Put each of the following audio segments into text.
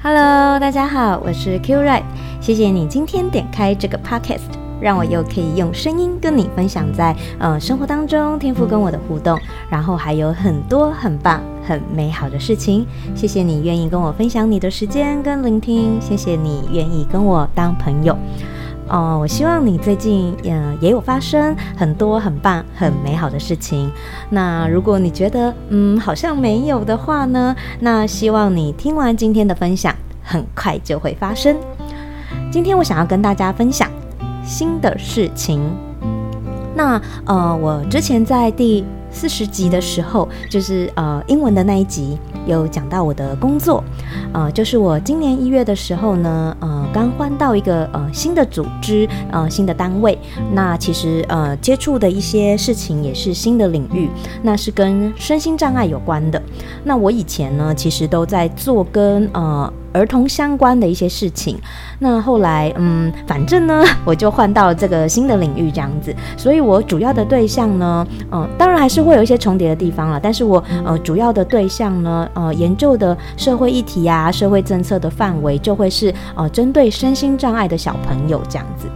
Hello，大家好，我是 Q Right，谢谢你今天点开这个 Podcast，让我又可以用声音跟你分享在呃生活当中天赋跟我的互动，然后还有很多很棒很美好的事情。谢谢你愿意跟我分享你的时间跟聆听，谢谢你愿意跟我当朋友。哦、我希望你最近也、也有发生很多很棒很美好的事情。那如果你觉得嗯好像没有的话呢，那希望你听完今天的分享，很快就会发生。今天我想要跟大家分享新的事情。那呃，我之前在第四十集的时候，就是呃英文的那一集，有讲到我的工作，呃，就是我今年一月的时候呢，呃，刚换到一个呃新的组织，呃，新的单位。那其实呃接触的一些事情也是新的领域，那是跟身心障碍有关的。那我以前呢，其实都在做跟呃。儿童相关的一些事情，那后来，嗯，反正呢，我就换到了这个新的领域，这样子。所以我主要的对象呢，嗯、呃，当然还是会有一些重叠的地方了。但是我，呃，主要的对象呢，呃，研究的社会议题啊，社会政策的范围就会是，呃，针对身心障碍的小朋友这样子。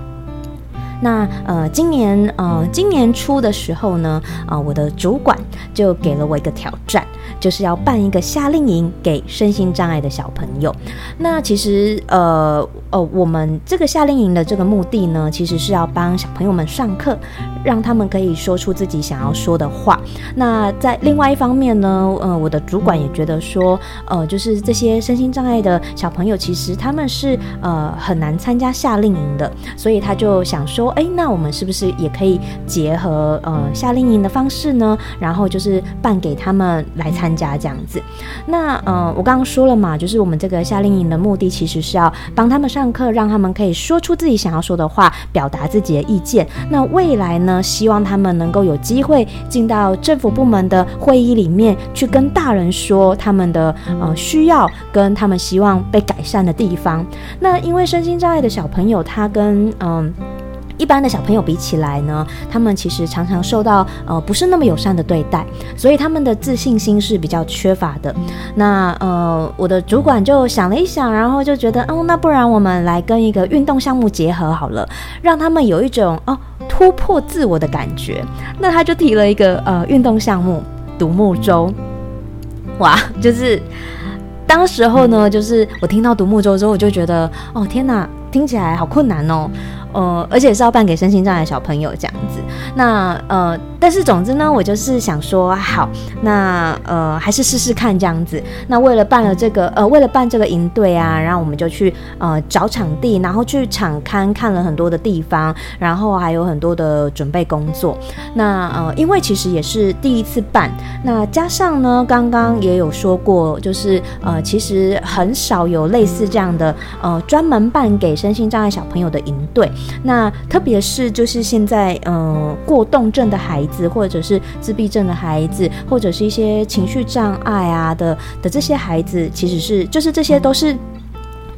那，呃，今年，呃，今年初的时候呢，呃，我的主管就给了我一个挑战。就是要办一个夏令营给身心障碍的小朋友。那其实，呃呃，我们这个夏令营的这个目的呢，其实是要帮小朋友们上课，让他们可以说出自己想要说的话。那在另外一方面呢，呃，我的主管也觉得说，呃，就是这些身心障碍的小朋友，其实他们是呃很难参加夏令营的，所以他就想说，哎，那我们是不是也可以结合呃夏令营的方式呢？然后就是办给他们来参。加这样子，那呃，我刚刚说了嘛，就是我们这个夏令营的目的，其实是要帮他们上课，让他们可以说出自己想要说的话，表达自己的意见。那未来呢，希望他们能够有机会进到政府部门的会议里面，去跟大人说他们的呃需要，跟他们希望被改善的地方。那因为身心障碍的小朋友，他跟嗯。一般的小朋友比起来呢，他们其实常常受到呃不是那么友善的对待，所以他们的自信心是比较缺乏的。那呃，我的主管就想了一想，然后就觉得，哦，那不然我们来跟一个运动项目结合好了，让他们有一种哦突破自我的感觉。那他就提了一个呃运动项目独木舟，哇，就是当时候呢，就是我听到独木舟之后，我就觉得，哦天哪，听起来好困难哦。呃，而且是要办给身心障碍小朋友这样子。那呃，但是总之呢，我就是想说，好，那呃，还是试试看这样子。那为了办了这个，呃，为了办这个营队啊，然后我们就去呃找场地，然后去场刊看了很多的地方，然后还有很多的准备工作。那呃，因为其实也是第一次办，那加上呢，刚刚也有说过，就是呃，其实很少有类似这样的呃专门办给身心障碍小朋友的营队。那特别是就是现在，嗯、过动症的孩子，或者是自闭症的孩子，或者是一些情绪障碍啊的的这些孩子，其实是就是这些都是。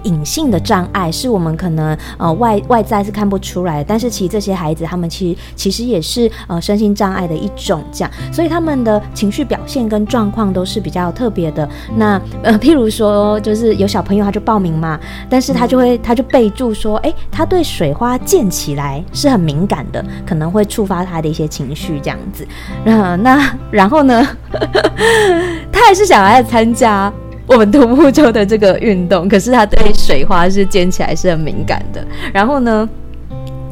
隐性的障碍是我们可能呃外外在是看不出来的，但是其实这些孩子他们其实其实也是呃身心障碍的一种，这样，所以他们的情绪表现跟状况都是比较特别的。那呃譬如说，就是有小朋友他就报名嘛，但是他就会他就备注说，哎，他对水花溅起来是很敏感的，可能会触发他的一些情绪这样子。呃、那然后呢，他还是想来参加。我们独木舟的这个运动，可是它对水花是溅起来是很敏感的。然后呢，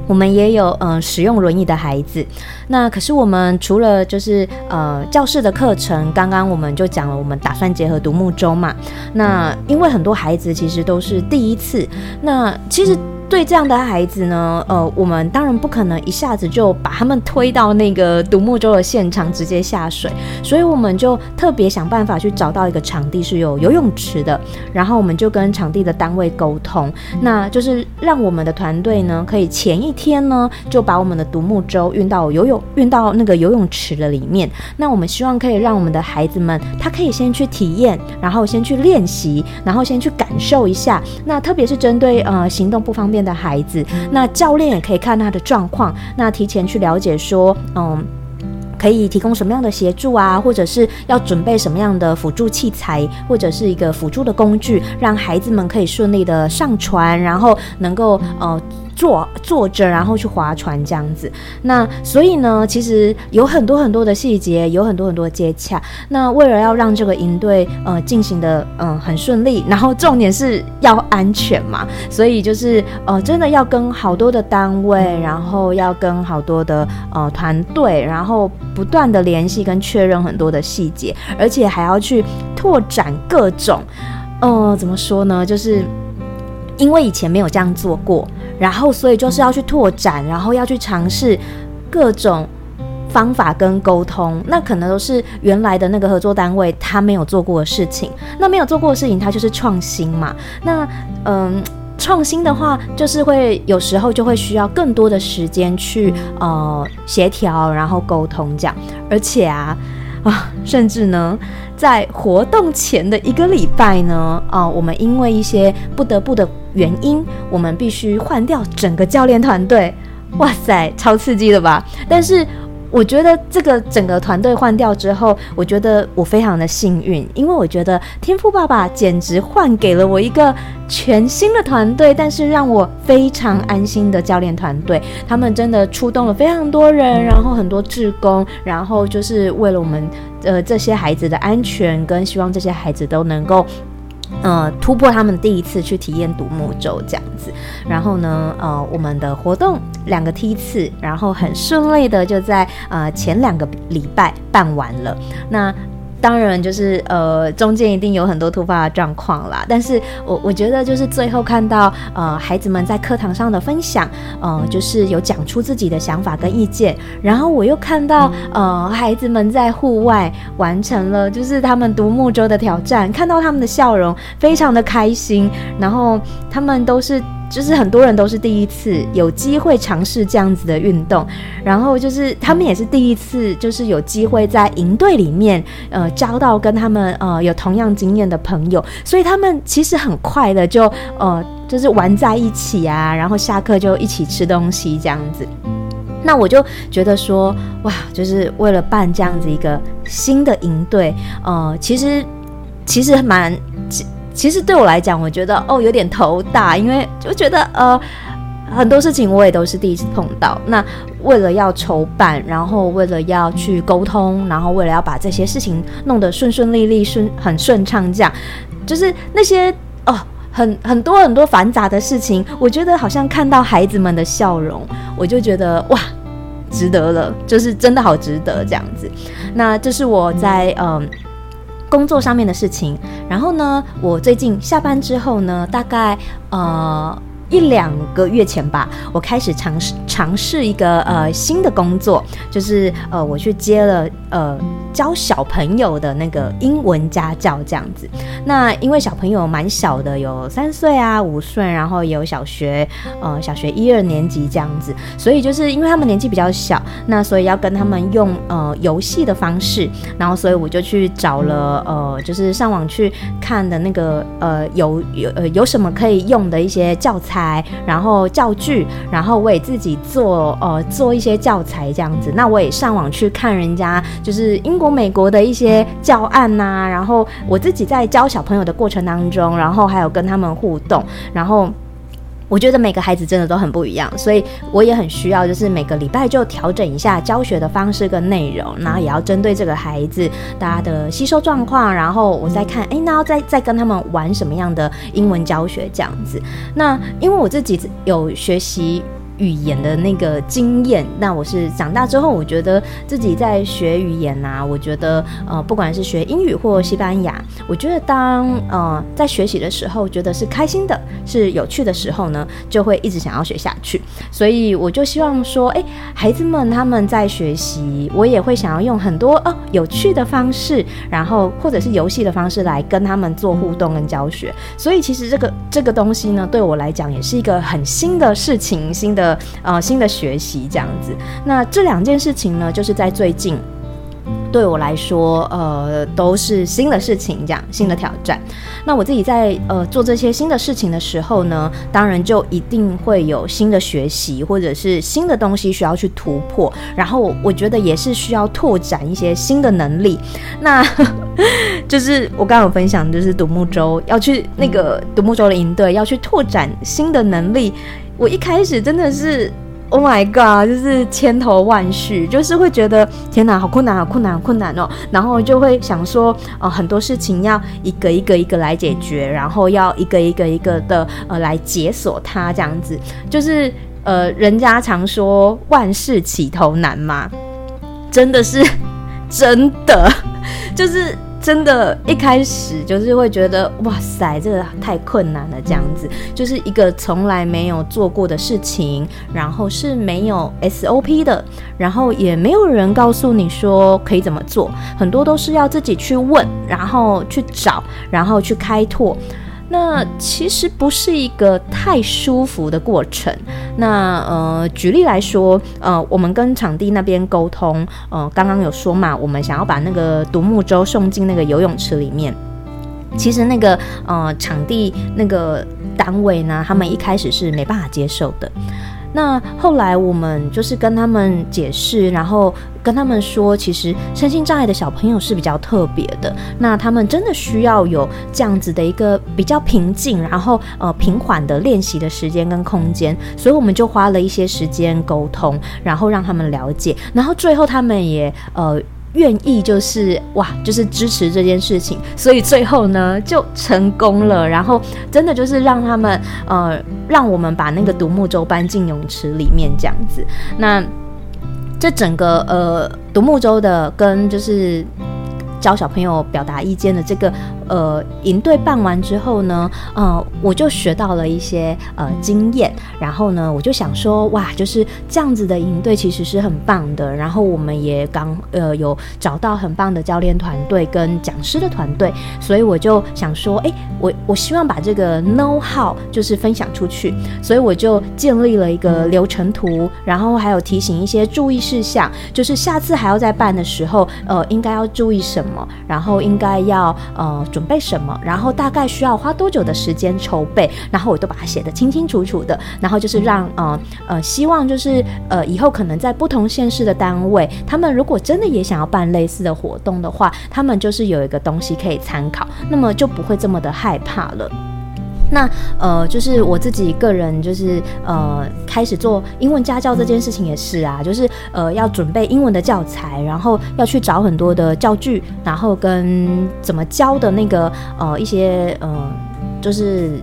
我们也有嗯、使用轮椅的孩子。那可是我们除了就是呃教室的课程，刚刚我们就讲了，我们打算结合独木舟嘛。那因为很多孩子其实都是第一次，那其实。对这样的孩子呢，呃，我们当然不可能一下子就把他们推到那个独木舟的现场直接下水，所以我们就特别想办法去找到一个场地是有游泳池的，然后我们就跟场地的单位沟通，那就是让我们的团队呢，可以前一天呢就把我们的独木舟运到游泳运到那个游泳池的里面，那我们希望可以让我们的孩子们他可以先去体验，然后先去练习，然后先去感受一下，那特别是针对呃行动不方便的孩子，那教练也可以看他的状况，那提前去了解说，嗯。可以提供什么样的协助啊，或者是要准备什么样的辅助器材，或者是一个辅助的工具，让孩子们可以顺利的上传，然后能够呃。坐坐着，然后去划船这样子。那所以呢，其实有很多很多的细节，有很多很多的接洽。那为了要让这个营队呃进行的嗯、很顺利，然后重点是要安全嘛，所以就是呃真的要跟好多的单位，然后要跟好多的呃团队，然后不断的联系跟确认很多的细节，而且还要去拓展各种呃怎么说呢，就是。因为以前没有这样做过，然后所以就是要去拓展，然后要去尝试各种方法跟沟通，那可能都是原来的那个合作单位他没有做过的事情。那没有做过的事情，它就是创新嘛。那嗯，创新的话，就是会有时候就会需要更多的时间去呃协调，然后沟通这样。而且啊啊，甚至呢。在活动前的一个礼拜呢，啊，我们因为一些不得不的原因，我们必须换掉整个教练团队。哇塞，超刺激的吧？但是。我觉得这个整个团队换掉之后，我觉得我非常的幸运，因为我觉得天赋爸爸简直换给了我一个全新的团队，但是让我非常安心的教练团队。他们真的出动了非常多人，然后很多志工，然后就是为了我们呃这些孩子的安全，跟希望这些孩子都能够。呃，突破他们第一次去体验独木舟这样子，然后呢，呃，我们的活动两个梯次，然后很顺利的就在呃前两个礼拜办完了。那。当然，就是呃，中间一定有很多突发的状况啦。但是我我觉得，就是最后看到呃孩子们在课堂上的分享，呃，就是有讲出自己的想法跟意见。然后我又看到呃孩子们在户外完成了就是他们独木舟的挑战，看到他们的笑容，非常的开心。然后他们都是。就是很多人都是第一次有机会尝试这样子的运动，然后就是他们也是第一次，就是有机会在营队里面，呃，交到跟他们呃有同样经验的朋友，所以他们其实很快的就呃就是玩在一起啊，然后下课就一起吃东西这样子。那我就觉得说，哇，就是为了办这样子一个新的营队，呃，其实其实蛮。其实对我来讲，我觉得哦有点头大，因为就觉得呃很多事情我也都是第一次碰到。那为了要筹办，然后为了要去沟通，然后为了要把这些事情弄得顺顺利利、顺很顺畅，这样就是那些哦很很多很多繁杂的事情，我觉得好像看到孩子们的笑容，我就觉得哇值得了，就是真的好值得这样子。那这是我在嗯。工作上面的事情，然后呢，我最近下班之后呢，大概呃。一两个月前吧，我开始尝试尝试一个呃新的工作，就是呃我去接了呃教小朋友的那个英文家教这样子。那因为小朋友蛮小的，有三岁啊、五岁，然后也有小学呃小学一二年级这样子，所以就是因为他们年纪比较小，那所以要跟他们用呃游戏的方式，然后所以我就去找了呃就是上网去看的那个呃有有呃有什么可以用的一些教材材。然后教具，然后我也自己做，呃，做一些教材这样子。那我也上网去看人家，就是英国、美国的一些教案呐、然后我自己在教小朋友的过程当中，然后还有跟他们互动，然后。我觉得每个孩子真的都很不一样，所以我也很需要，就是每个礼拜就调整一下教学的方式跟内容，然后也要针对这个孩子大家的吸收状况，然后我再看，哎，那要再再跟他们玩什么样的英文教学这样子。那因为我自己有学习。语言的那个经验，那我是长大之后，我觉得自己在学语言啊，我觉得呃，不管是学英语或西班牙，我觉得当呃在学习的时候，觉得是开心的，是有趣的时候呢，就会一直想要学下去。所以我就希望说，哎，孩子们他们在学习，我也会想要用很多哦有趣的方式，然后或者是游戏的方式来跟他们做互动跟教学。所以其实这个这个东西呢，对我来讲也是一个很新的事情，新的。呃新的学习这样子，那这两件事情呢，就是在最近对我来说，呃，都是新的事情，这样新的挑战。那我自己在呃做这些新的事情的时候呢，当然就一定会有新的学习或者是新的东西需要去突破，然后我觉得也是需要拓展一些新的能力。那 就是我刚刚有分享，就是独木舟要去那个独木舟的营队要去拓展新的能力，我一开始真的是。Oh my god！就是千头万绪，就是会觉得天哪，好困难，好困难，好困难哦。然后就会想说，呃，很多事情要一个一个一个来解决，然后要一个一个一个的呃来解锁它，这样子。就是呃，人家常说万事起头难嘛，真的是真的，就是。真的，一开始就是会觉得哇塞，这个太困难了，这样子就是一个从来没有做过的事情，然后是没有 SOP 的，然后也没有人告诉你说可以怎么做，很多都是要自己去问，然后去找，然后去开拓。那其实不是一个太舒服的过程。那呃，举例来说，呃，我们跟场地那边沟通，呃，刚刚有说嘛，我们想要把那个独木舟送进那个游泳池里面。其实那个呃，场地那个单位呢，他们一开始是没办法接受的。那后来我们就是跟他们解释，然后跟他们说，其实身心障碍的小朋友是比较特别的，那他们真的需要有这样子的一个比较平静，然后呃平缓的练习的时间跟空间，所以我们就花了一些时间沟通，然后让他们了解，然后最后他们也呃。愿意就是哇，就是支持这件事情，所以最后呢就成功了。然后真的就是让他们呃，让我们把那个独木舟搬进泳池里面这样子。那这整个呃独木舟的跟就是。教小朋友表达意见的这个呃营队办完之后呢，呃，我就学到了一些呃经验，然后呢，我就想说，哇，就是这样子的营队其实是很棒的。然后我们也刚呃有找到很棒的教练团队跟讲师的团队，所以我就想说，哎，我我希望把这个 know how 就是分享出去，所以我就建立了一个流程图，然后还有提醒一些注意事项，就是下次还要再办的时候，呃，应该要注意什么。然后应该要呃准备什么，然后大概需要花多久的时间筹备，然后我都把它写得清清楚楚的，然后就是让呃呃希望就是呃以后可能在不同县市的单位，他们如果真的也想要办类似的活动的话，他们就是有一个东西可以参考，那么就不会这么的害怕了。那呃，就是我自己个人，就是呃，开始做英文家教这件事情也是啊，就是呃，要准备英文的教材，然后要去找很多的教具，然后跟怎么教的那个呃一些呃，就是。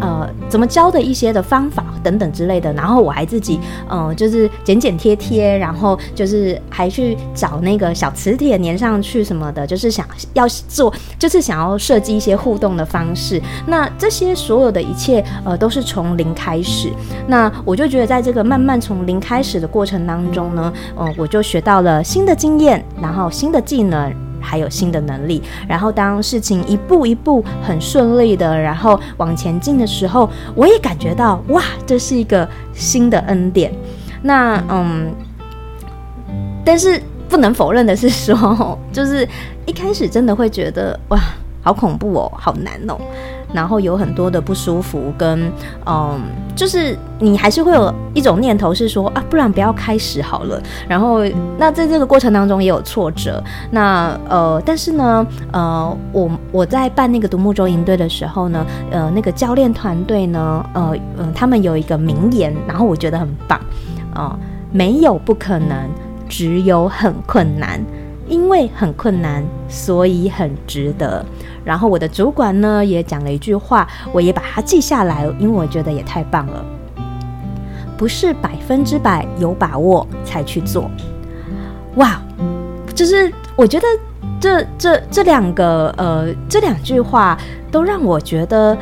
呃，怎么教的一些的方法等等之类的，然后我还自己呃，就是剪剪贴贴，然后就是还去找那个小磁铁粘上去什么的，就是想要做，就是想要设计一些互动的方式。那这些所有的一切，呃，都是从零开始。那我就觉得，在这个慢慢从零开始的过程当中呢，呃，我就学到了新的经验，然后新的技能。还有新的能力，然后当事情一步一步很顺利的，然后往前进的时候，我也感觉到哇，这是一个新的恩典。那嗯，但是不能否认的是说，就是一开始真的会觉得哇，好恐怖哦，好难哦。然后有很多的不舒服，跟嗯，就是你还是会有一种念头是说啊，不然不要开始好了。然后那在这个过程当中也有挫折。那呃，但是呢，呃，我我在办那个独木舟营队的时候呢，呃，那个教练团队呢，呃呃，他们有一个名言，然后我觉得很棒啊，没有不可能，只有很困难，因为很困难，所以很值得。然后我的主管呢也讲了一句话，我也把它记下来，因为我觉得也太棒了。不是百分之百有把握才去做，哇！就是我觉得这这这两个呃这两句话都让我觉得，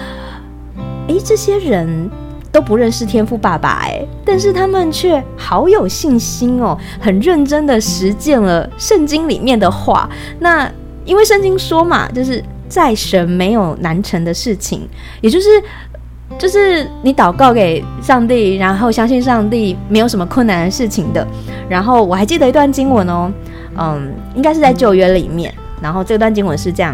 诶，这些人都不认识天赋爸爸诶，但是他们却好有信心哦，很认真的实践了圣经里面的话。那因为圣经说嘛，就是。在神没有难成的事情，也就是，就是你祷告给上帝，然后相信上帝没有什么困难的事情的。然后我还记得一段经文哦，嗯，应该是在旧约里面。然后这段经文是这样：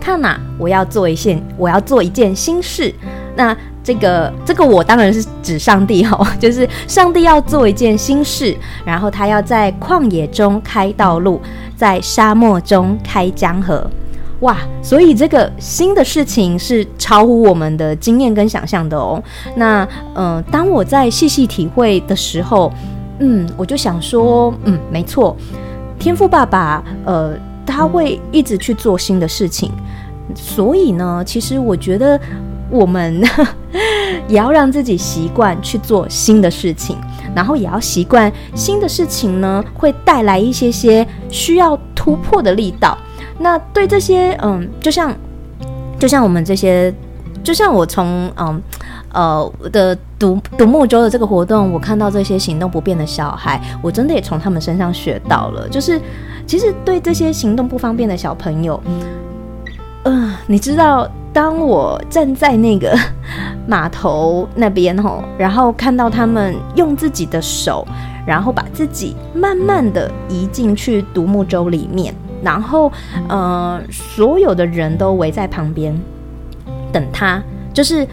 看呐，我要做一件，我要做一件新事。那这个这个我当然是指上帝哦，就是上帝要做一件新事，然后他要在旷野中开道路，在沙漠中开江河。哇，所以这个新的事情是超乎我们的经验跟想象的哦。那呃，当我在细细体会的时候，嗯，我就想说，嗯，没错，天赋爸爸，呃，他会一直去做新的事情。所以呢，其实我觉得我们 也要让自己习惯去做新的事情，然后也要习惯新的事情呢，会带来一些些需要突破的力道。那对这些，嗯，就像，就像我们这些，就像我从，嗯，呃的独独木舟的这个活动，我看到这些行动不便的小孩，我真的也从他们身上学到了，就是其实对这些行动不方便的小朋友，嗯、你知道，当我站在那个 码头那边吼，然后看到他们用自己的手，然后把自己慢慢的移进去独木舟里面。然后，呃，所有的人都围在旁边等他，就是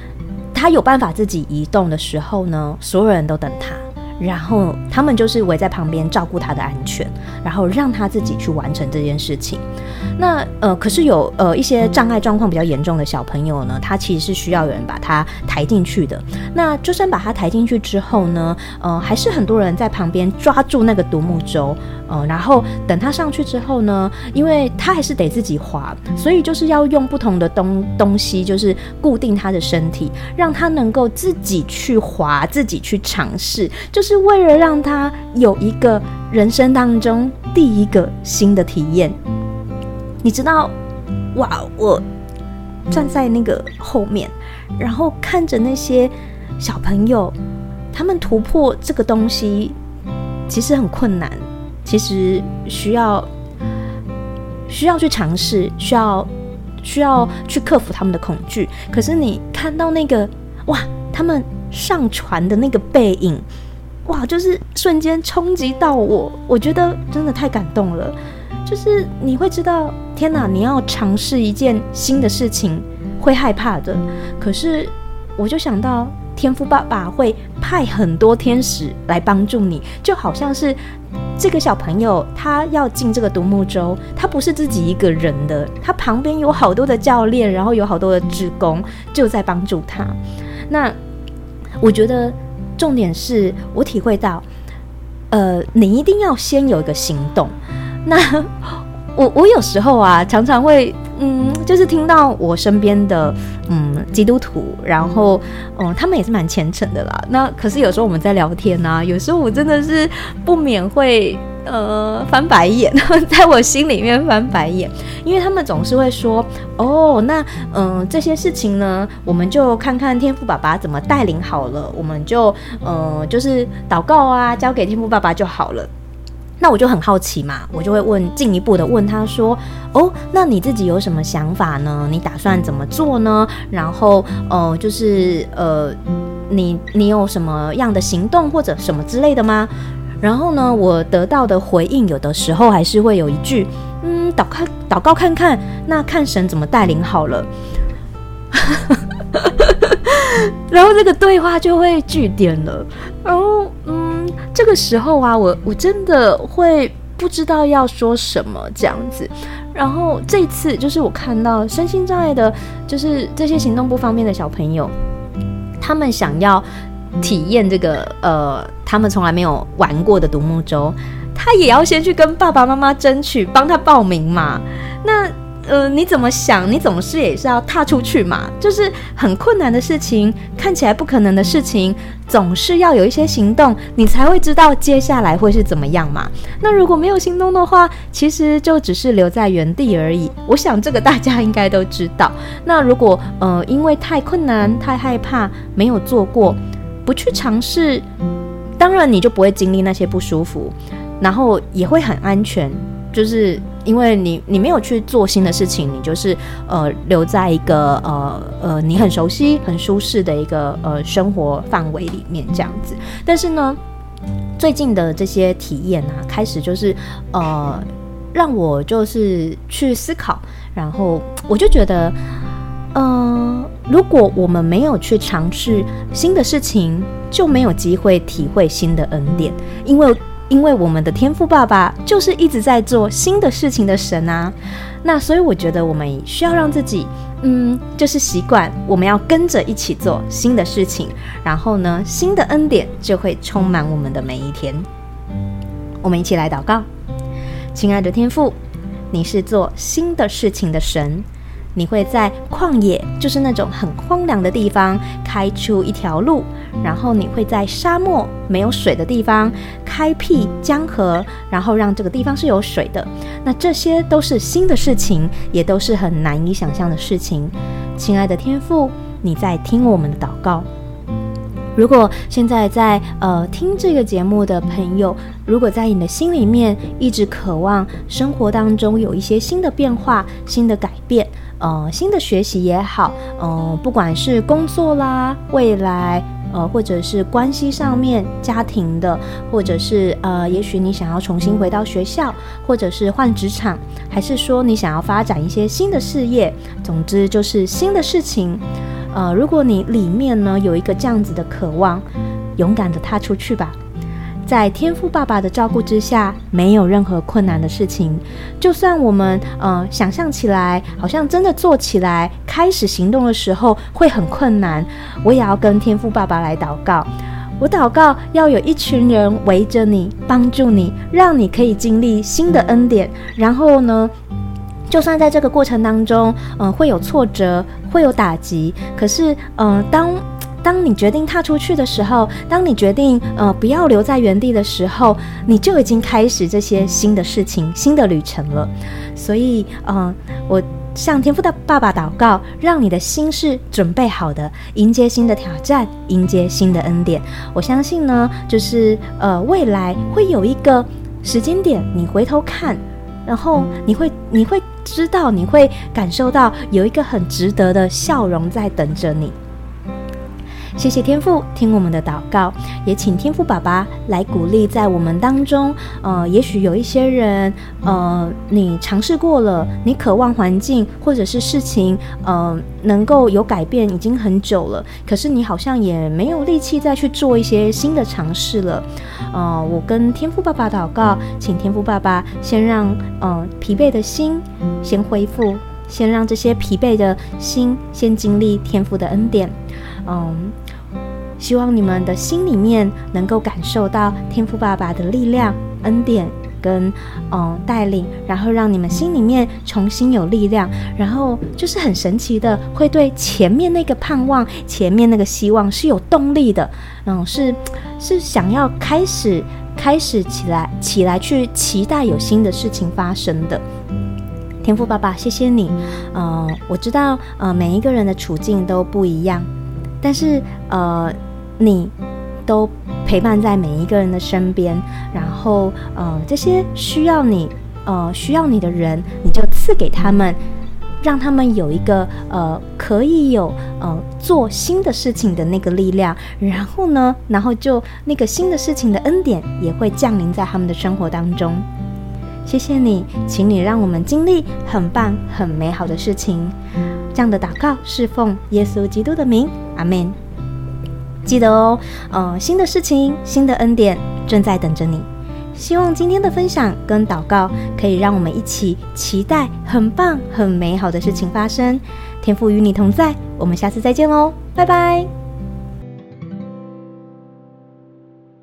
他有办法自己移动的时候呢，所有人都等他。然后他们就是围在旁边照顾他的安全，然后让他自己去完成这件事情。那呃，可是有呃一些障碍状况比较严重的小朋友呢，他其实是需要有人把他抬进去的。那就算把他抬进去之后呢，呃，还是很多人在旁边抓住那个独木舟，呃，然后等他上去之后呢，因为他还是得自己滑，所以就是要用不同的东东西，就是固定他的身体，让他能够自己去滑，自己去尝试，就。是为了让他有一个人生当中第一个新的体验，你知道，哇！我站在那个后面，然后看着那些小朋友，他们突破这个东西，其实很困难，其实需要需要去尝试，需要需要去克服他们的恐惧。可是你看到那个哇，他们上船的那个背影。哇，就是瞬间冲击到我，我觉得真的太感动了。就是你会知道，天哪，你要尝试一件新的事情，会害怕的。可是我就想到，天父爸爸会派很多天使来帮助你，就好像是这个小朋友他要进这个独木舟，他不是自己一个人的，他旁边有好多的教练，然后有好多的职工就在帮助他。那我觉得。重点是我体会到，呃，你一定要先有一个行动。那我我有时候啊，常常会，嗯，就是听到我身边的，嗯，基督徒，然后，嗯，他们也是蛮虔诚的啦。那可是有时候我们在聊天啊，有时候我真的是不免会。呃，翻白眼，在我心里面翻白眼，因为他们总是会说：“哦，那嗯、这些事情呢，我们就看看天父爸爸怎么带领好了，我们就呃，就是祷告啊，交给天父爸爸就好了。”那我就很好奇嘛，我就会问进一步的问他说：“哦，那你自己有什么想法呢？你打算怎么做呢？然后，呃，就是呃，你你有什么样的行动或者什么之类的吗？”然后呢，我得到的回应有的时候还是会有一句，嗯，祷看祷告看看，那看神怎么带领好了。然后这个对话就会句点了。然后，嗯，这个时候啊，我我真的会不知道要说什么这样子。然后这次就是我看到身心障碍的，就是这些行动不方便的小朋友，他们想要。体验这个呃，他们从来没有玩过的独木舟，他也要先去跟爸爸妈妈争取，帮他报名嘛。呃，你怎么想？你总是也是要踏出去嘛。就是很困难的事情，看起来不可能的事情，总是要有一些行动，你才会知道接下来会是怎么样嘛。那如果没有行动的话，其实就只是留在原地而已。我想这个大家应该都知道。那如果呃，因为太困难、太害怕，没有做过。不去尝试，当然你就不会经历那些不舒服，然后也会很安全。就是因为你你没有去做新的事情，你就是呃留在一个呃呃你很熟悉、很舒适的一个呃生活范围里面这样子。但是呢，最近的这些体验啊，开始就是呃让我就是去思考，然后我就觉得，呃，如果我们没有去尝试新的事情，就没有机会体会新的恩典，因为因为我们的天父爸爸就是一直在做新的事情的神啊。那所以我觉得我们需要让自己，嗯，就是习惯我们要跟着一起做新的事情，然后呢，新的恩典就会充满我们的每一天。我们一起来祷告，亲爱的天父，你是做新的事情的神，你会在旷野，就是那种很荒凉的地方开出一条路。然后你会在沙漠没有水的地方开辟江河，然后让这个地方是有水的。那这些都是新的事情，也都是很难以想象的事情。亲爱的天父，你在听我们的祷告。如果现在在呃听这个节目的朋友，如果在你的心里面一直渴望生活当中有一些新的变化、新的改变，呃，新的学习也好，嗯、呃，不管是工作啦、未来。呃，或者是关系上面、家庭的，或者是呃，也许你想要重新回到学校，或者是换职场，还是说你想要发展一些新的事业，总之就是新的事情。呃，如果你里面呢有一个这样子的渴望，勇敢的踏出去吧。在天赋爸爸的照顾之下，没有任何困难的事情。就算我们呃想象起来，好像真的做起来，开始行动的时候会很困难，我也要跟天赋爸爸来祷告。我祷告要有一群人围着你，帮助你，让你可以经历新的恩典。然后呢，就算在这个过程当中，嗯、会有挫折，会有打击，可是，嗯、当。当你决定踏出去的时候，当你决定呃不要留在原地的时候，你就已经开始这些新的事情、新的旅程了。所以，嗯、呃，我向天父的爸爸祷告，让你的心是准备好的，迎接新的挑战，迎接新的恩典。我相信呢，就是呃未来会有一个时间点，你回头看，然后你会你会知道，你会感受到有一个很值得的笑容在等着你。谢谢天父听我们的祷告，也请天父爸爸来鼓励在我们当中。呃，也许有一些人，呃，你尝试过了，你渴望环境或者是事情，呃，能够有改变，已经很久了，可是你好像也没有力气再去做一些新的尝试了。呃，我跟天父爸爸祷告，请天父爸爸先让呃疲惫的心先恢复，先让这些疲惫的心先经历天父的恩典。嗯，希望你们的心里面能够感受到天赋爸爸的力量、恩典跟嗯带领，然后让你们心里面重新有力量，然后就是很神奇的，会对前面那个盼望、前面那个希望是有动力的。嗯，是是想要开始开始起来起来去期待有新的事情发生的。天赋爸爸，谢谢你。嗯，我知道，呃，每一个人的处境都不一样。但是，呃，你都陪伴在每一个人的身边，然后，呃，这些需要你，呃，需要你的人，你就赐给他们，让他们有一个，呃，可以有，呃，做新的事情的那个力量。然后呢，然后就那个新的事情的恩典也会降临在他们的生活当中。谢谢你，请你让我们经历很棒、很美好的事情。这样的祷告是奉耶稣基督的名，阿门。记得哦，呃，新的事情、新的恩典正在等着你。希望今天的分享跟祷告可以让我们一起期待很棒、很美好的事情发生。天赋与你同在，我们下次再见喽，拜拜。